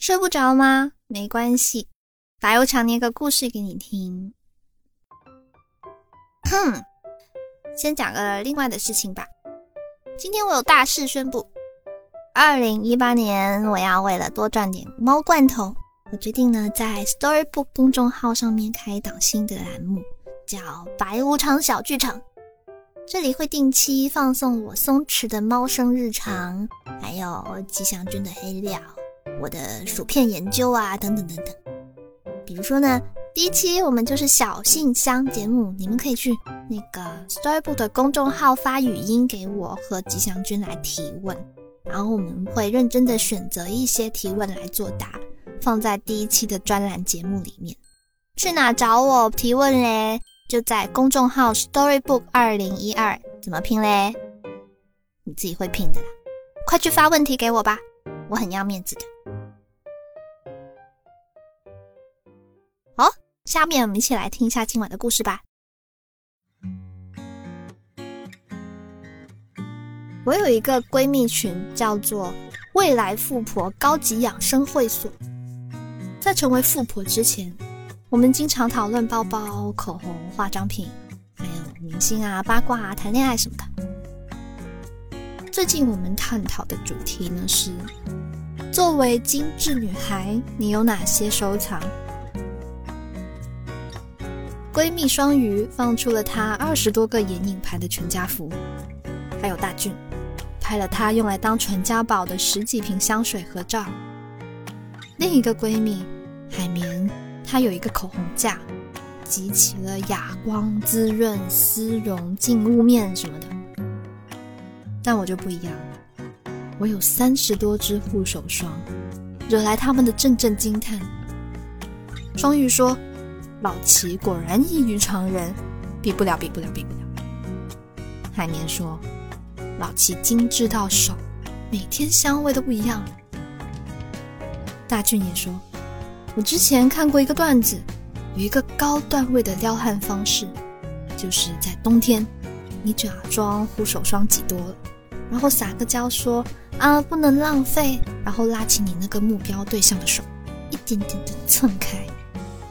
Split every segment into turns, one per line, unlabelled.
睡不着吗？没关系，白无常念个故事给你听。哼，先讲个另外的事情吧。今天我有大事宣布，二零一八年我要为了多赚点猫罐头，我决定呢在 Storybook 公众号上面开一档新的栏目，叫“白无常小剧场”。这里会定期放送我松弛的猫生日常，还有吉祥君的黑料。我的薯片研究啊，等等等等。比如说呢，第一期我们就是小信箱节目，你们可以去那个 Storybook 的公众号发语音给我和吉祥君来提问，然后我们会认真的选择一些提问来作答，放在第一期的专栏节目里面。去哪找我提问嘞？就在公众号 Storybook 二零一二，怎么拼嘞？你自己会拼的啦，快去发问题给我吧，我很要面子的。下面我们一起来听一下今晚的故事吧。我有一个闺蜜群，叫做“未来富婆高级养生会所”。在成为富婆之前，我们经常讨论包包、口红、化妆品，还有明星啊、八卦啊、谈恋爱什么的。最近我们探讨的主题呢是：作为精致女孩，你有哪些收藏？闺蜜双鱼放出了她二十多个眼影盘的全家福，还有大俊拍了她用来当传家宝的十几瓶香水合照。另一个闺蜜海绵，她有一个口红架，集齐了哑光、滋润、丝绒、净雾面什么的。但我就不一样，我有三十多支护手霜，惹来他们的阵阵惊叹。双鱼说。老齐果然异于常人，比不了，比不了，比不了。海绵说：“老齐精致到手，每天香味都不一样。”大俊也说：“我之前看过一个段子，有一个高段位的撩汉方式，就是在冬天，你假装护手霜挤多了，然后撒个娇说啊不能浪费，然后拉起你那个目标对象的手，一点点的蹭开。”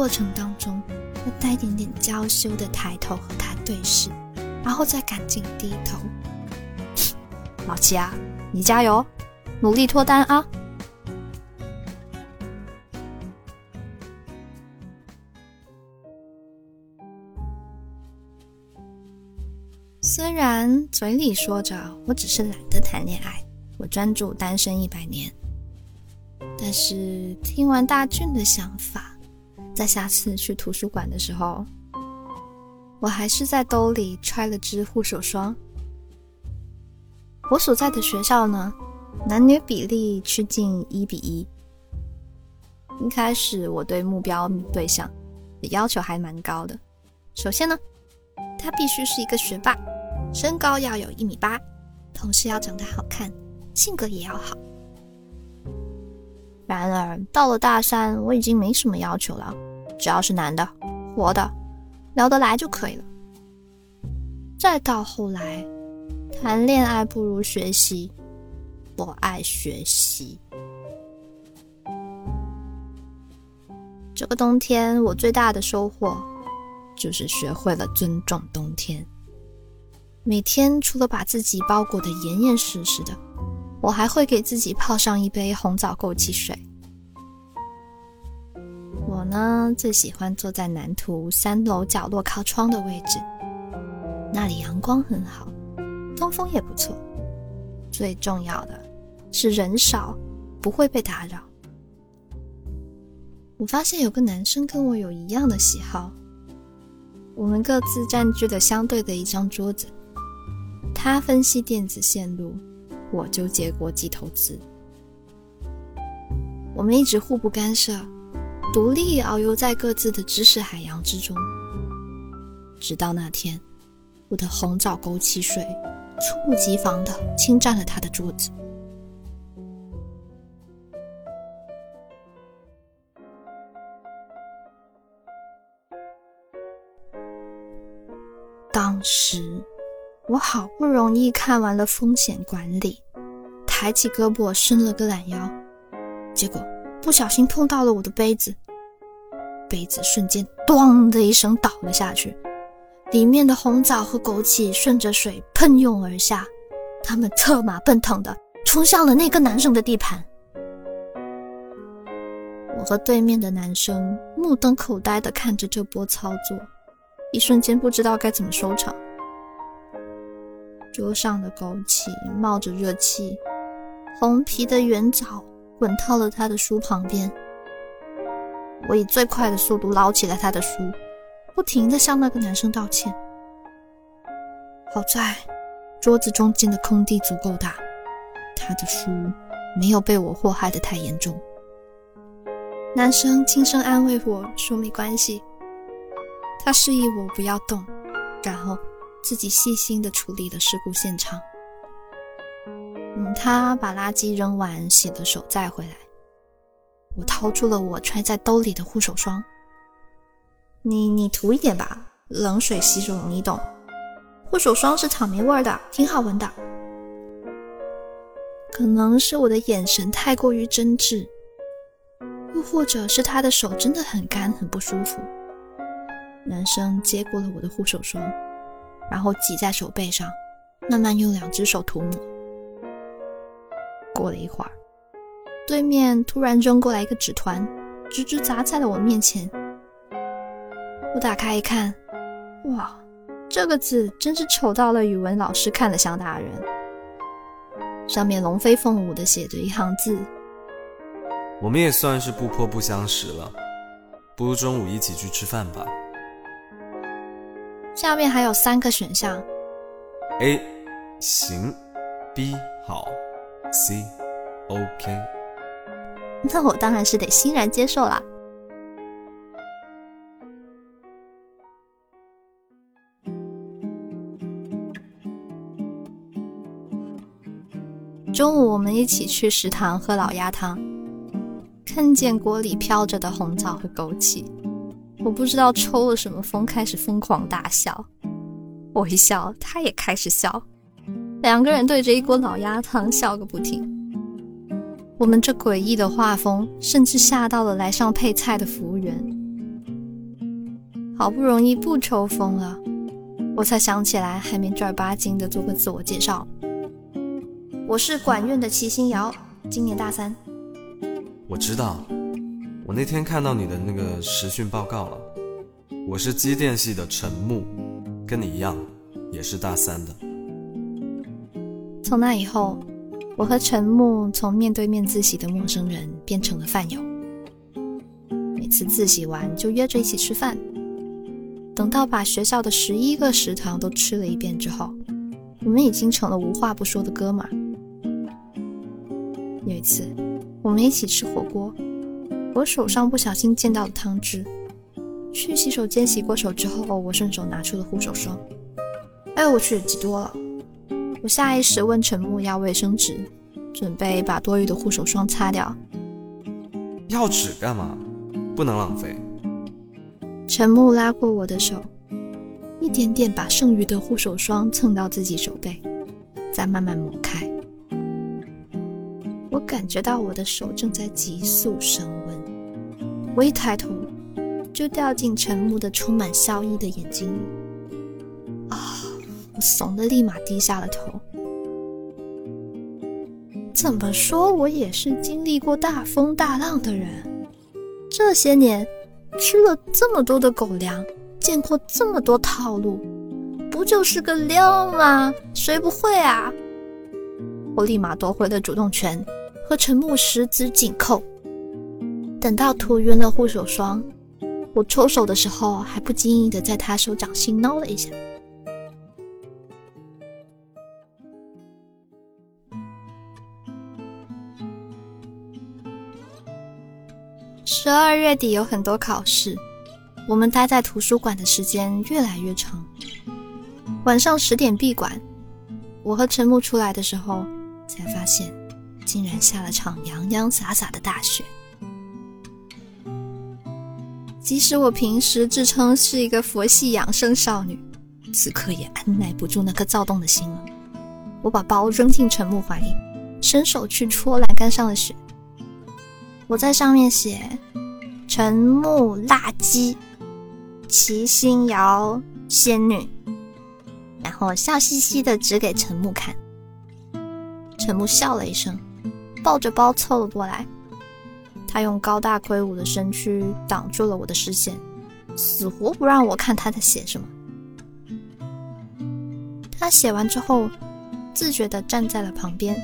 过程当中，要带一点点娇羞的抬头和他对视，然后再赶紧低头。老七啊，你加油，努力脱单啊！虽然嘴里说着我只是懒得谈恋爱，我专注单身一百年，但是听完大俊的想法。在下次去图书馆的时候，我还是在兜里揣了支护手霜。我所在的学校呢，男女比例趋近一比一。一开始我对目标对象的要求还蛮高的，首先呢，他必须是一个学霸，身高要有一米八，同时要长得好看，性格也要好。然而到了大三，我已经没什么要求了。只要是男的、活的、聊得来就可以了。再到后来，谈恋爱不如学习，我爱学习。这个冬天，我最大的收获就是学会了尊重冬天。每天除了把自己包裹得严严实实的，我还会给自己泡上一杯红枣枸杞水。我呢，最喜欢坐在南图三楼角落靠窗的位置，那里阳光很好，通风也不错。最重要的是人少，不会被打扰。我发现有个男生跟我有一样的喜好，我们各自占据了相对的一张桌子，他分析电子线路，我纠结国际投资，我们一直互不干涉。独立遨游在各自的知识海洋之中，直到那天，我的红枣枸杞水猝不及防的侵占了他的桌子。当时我好不容易看完了风险管理，抬起胳膊伸了个懒腰，结果不小心碰到了我的杯子，杯子瞬间“咣”的一声倒了下去，里面的红枣和枸杞顺着水喷涌而下，他们策马奔腾的冲向了那个男生的地盘。我和对面的男生目瞪口呆的看着这波操作，一瞬间不知道该怎么收场。桌上的枸杞冒着热气，红皮的圆枣滚到了他的书旁边。我以最快的速度捞起了他的书，不停的向那个男生道歉。好在桌子中间的空地足够大，他的书没有被我祸害的太严重。男生轻声安慰我说：“没关系。”他示意我不要动，然后自己细心的处理了事故现场。嗯，他把垃圾扔完，洗了手再回来。我掏出了我揣在兜里的护手霜。你你涂一点吧，冷水洗手容易冻。护手霜是草莓味的，挺好闻的。可能是我的眼神太过于真挚。又或者是他的手真的很干，很不舒服。男生接过了我的护手霜，然后挤在手背上，慢慢用两只手涂抹。过了一会儿，对面突然扔过来一个纸团，直直砸在了我面前。我打开一看，哇，这个字真是丑到了语文老师看了想打人。上面龙飞凤舞的写着一行字。
我们也算是不破不相识了，不如中午一起去吃饭吧。
下面还有三个选项
：A 行，B 好，C OK。
那我当然是得欣然接受啦。中午我们一起去食堂喝老鸭汤。看见锅里飘着的红枣和枸杞，我不知道抽了什么风，开始疯狂大笑。我一笑，他也开始笑，两个人对着一锅老鸭汤笑个不停。我们这诡异的画风，甚至吓到了来上配菜的服务员。好不容易不抽风了，我才想起来还没正儿八经的做个自我介绍。我是管院的齐新瑶，今年大三。
我知道，我那天看到你的那个实训报告了。我是机电系的陈木，跟你一样，也是大三的。
从那以后，我和陈木从面对面自习的陌生人变成了饭友。每次自习完就约着一起吃饭。等到把学校的十一个食堂都吃了一遍之后，我们已经成了无话不说的哥们儿。有一次。我们一起吃火锅，我手上不小心溅到了汤汁。去洗手间洗过手之后，我顺手拿出了护手霜。哎呦我去，挤多了！我下意识问陈木要卫生纸，准备把多余的护手霜擦掉。
要纸干嘛？不能浪费。
陈木拉过我的手，一点点把剩余的护手霜蹭到自己手背，再慢慢抹开。我感觉到我的手正在急速升温，我一抬头就掉进陈木的充满笑意的眼睛里。啊！我怂的立马低下了头。怎么说，我也是经历过大风大浪的人。这些年吃了这么多的狗粮，见过这么多套路，不就是个料吗？谁不会啊？我立马夺回了主动权。和陈木十指紧扣，等到涂匀了护手霜，我抽手的时候还不经意的在他手掌心挠了一下。十二月底有很多考试，我们待在图书馆的时间越来越长。晚上十点闭馆，我和陈木出来的时候，才发现。竟然下了场洋洋洒洒的大雪。即使我平时自称是一个佛系养生少女，此刻也按耐不住那颗躁动的心了。我把包扔进陈木怀里，伸手去戳栏杆上的雪。我在上面写“陈木辣鸡，齐心瑶仙女”，然后笑嘻嘻的指给陈木看。陈木笑了一声，抱着包凑了过来。他用高大魁梧的身躯挡住了我的视线，死活不让我看他在写什么。他写完之后，自觉地站在了旁边。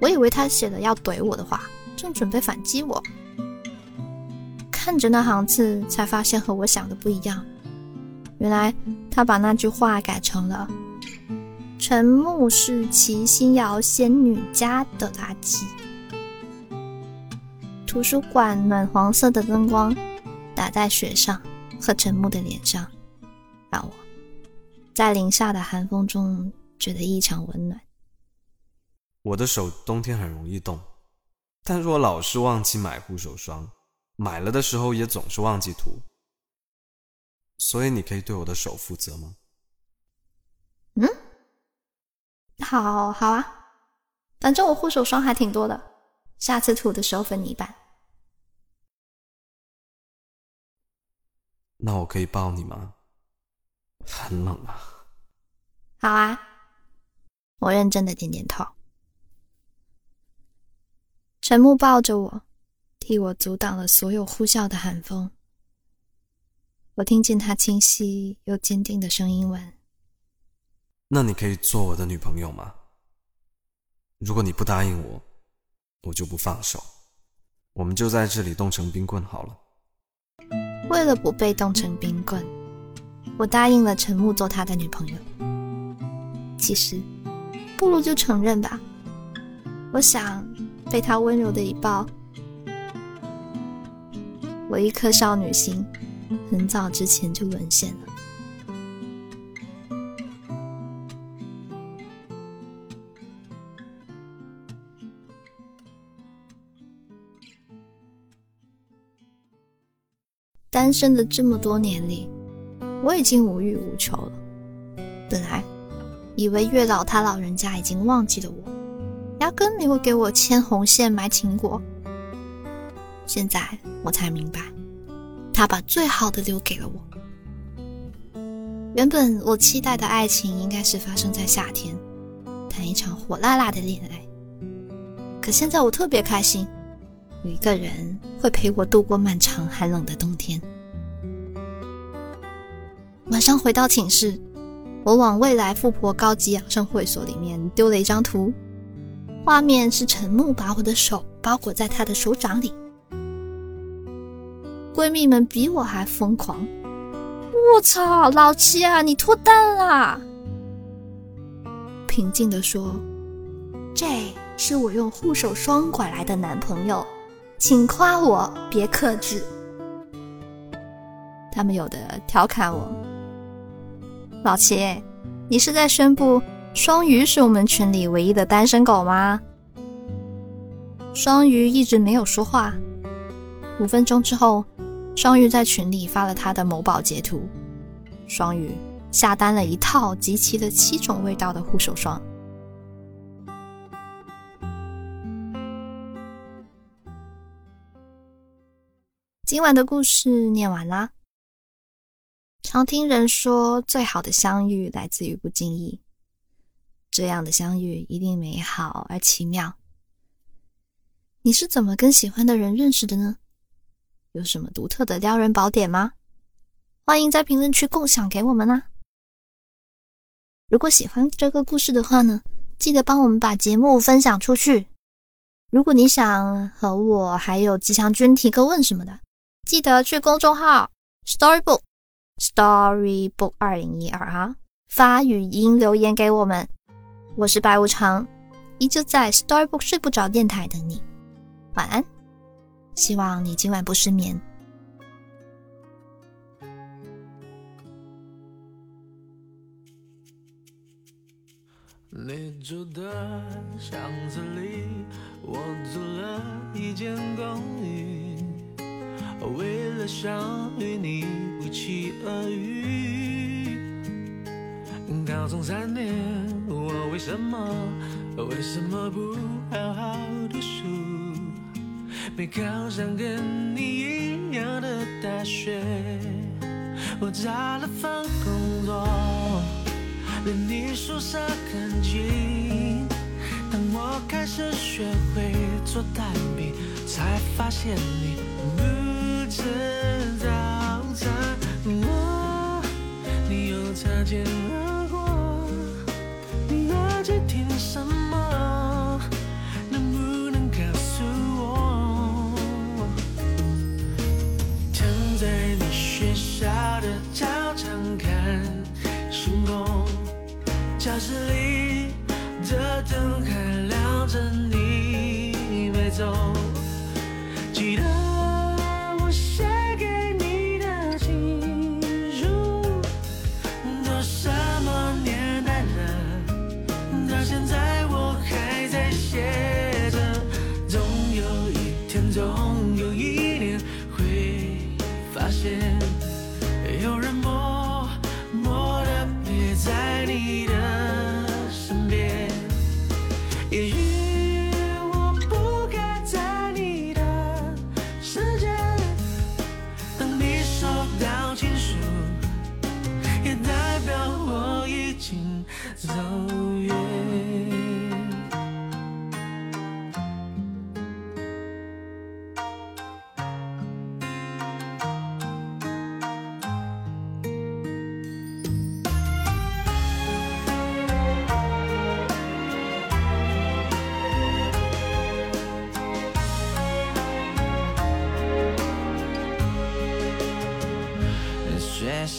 我以为他写的要怼我的话，正准备反击我，看着那行字，才发现和我想的不一样。原来他把那句话改成了：“陈木是齐心瑶仙女家的垃圾。”图书馆暖黄色的灯光打在雪上和陈木的脸上，让我在零下的寒风中觉得异常温暖。
我的手冬天很容易冻，但是我老是忘记买护手霜，买了的时候也总是忘记涂，所以你可以对我的手负责吗？
嗯，好好啊，反正我护手霜还挺多的，下次涂的时候分你一半。
那我可以抱你吗？很冷啊。
好啊，我认真的点点头。陈木抱着我，替我阻挡了所有呼啸的寒风。我听见他清晰又坚定的声音问：“
那你可以做我的女朋友吗？如果你不答应我，我就不放手。我们就在这里冻成冰棍好了。”
为了不被冻成冰棍，我答应了陈木做他的女朋友。其实，不如就承认吧。我想。被他温柔的一抱，我一颗少女心很早之前就沦陷了。单身的这么多年里，我已经无欲无求了。本来以为月老他老人家已经忘记了我。压根没有给我牵红线买情果，现在我才明白，他把最好的留给了我。原本我期待的爱情应该是发生在夏天，谈一场火辣辣的恋爱。可现在我特别开心，有一个人会陪我度过漫长寒冷的冬天。晚上回到寝室，我往未来富婆高级养生会所里面丢了一张图。画面是陈木把我的手包裹在他的手掌里，闺蜜们比我还疯狂。我操，老七啊，你脱单啦！平静地说：“这是我用护手霜拐来的男朋友，请夸我，别克制。”他们有的调侃我：“老齐，你是在宣布？”双鱼是我们群里唯一的单身狗吗？双鱼一直没有说话。五分钟之后，双鱼在群里发了他的某宝截图。双鱼下单了一套集齐了七种味道的护手霜。今晚的故事念完啦。常听人说，最好的相遇来自于不经意。这样的相遇一定美好而奇妙。你是怎么跟喜欢的人认识的呢？有什么独特的撩人宝典吗？欢迎在评论区共享给我们啦！如果喜欢这个故事的话呢，记得帮我们把节目分享出去。如果你想和我还有吉祥君提个问什么的，记得去公众号 Storybook Storybook 二零一二啊发语音留言给我们。我是白无常，依旧在 Storybook 睡不着电台等你。晚安，希望你今晚不失眠。你住的巷子里，我租了一间公寓，为了想与，你不期而遇。高中三年。我为什么，为什么不好好读书？
没考上跟你一样的大学，我找了份工作，连你宿舍很近。当我开始学？会做蛋饼，才发现你是早餐。我，你又擦肩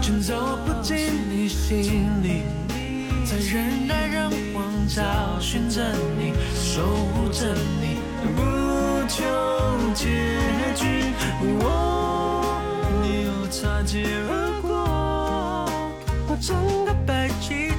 却走不进你心里，在人来人往找寻着你，守护着你，不求结局。我，你又擦肩而过，我整个白气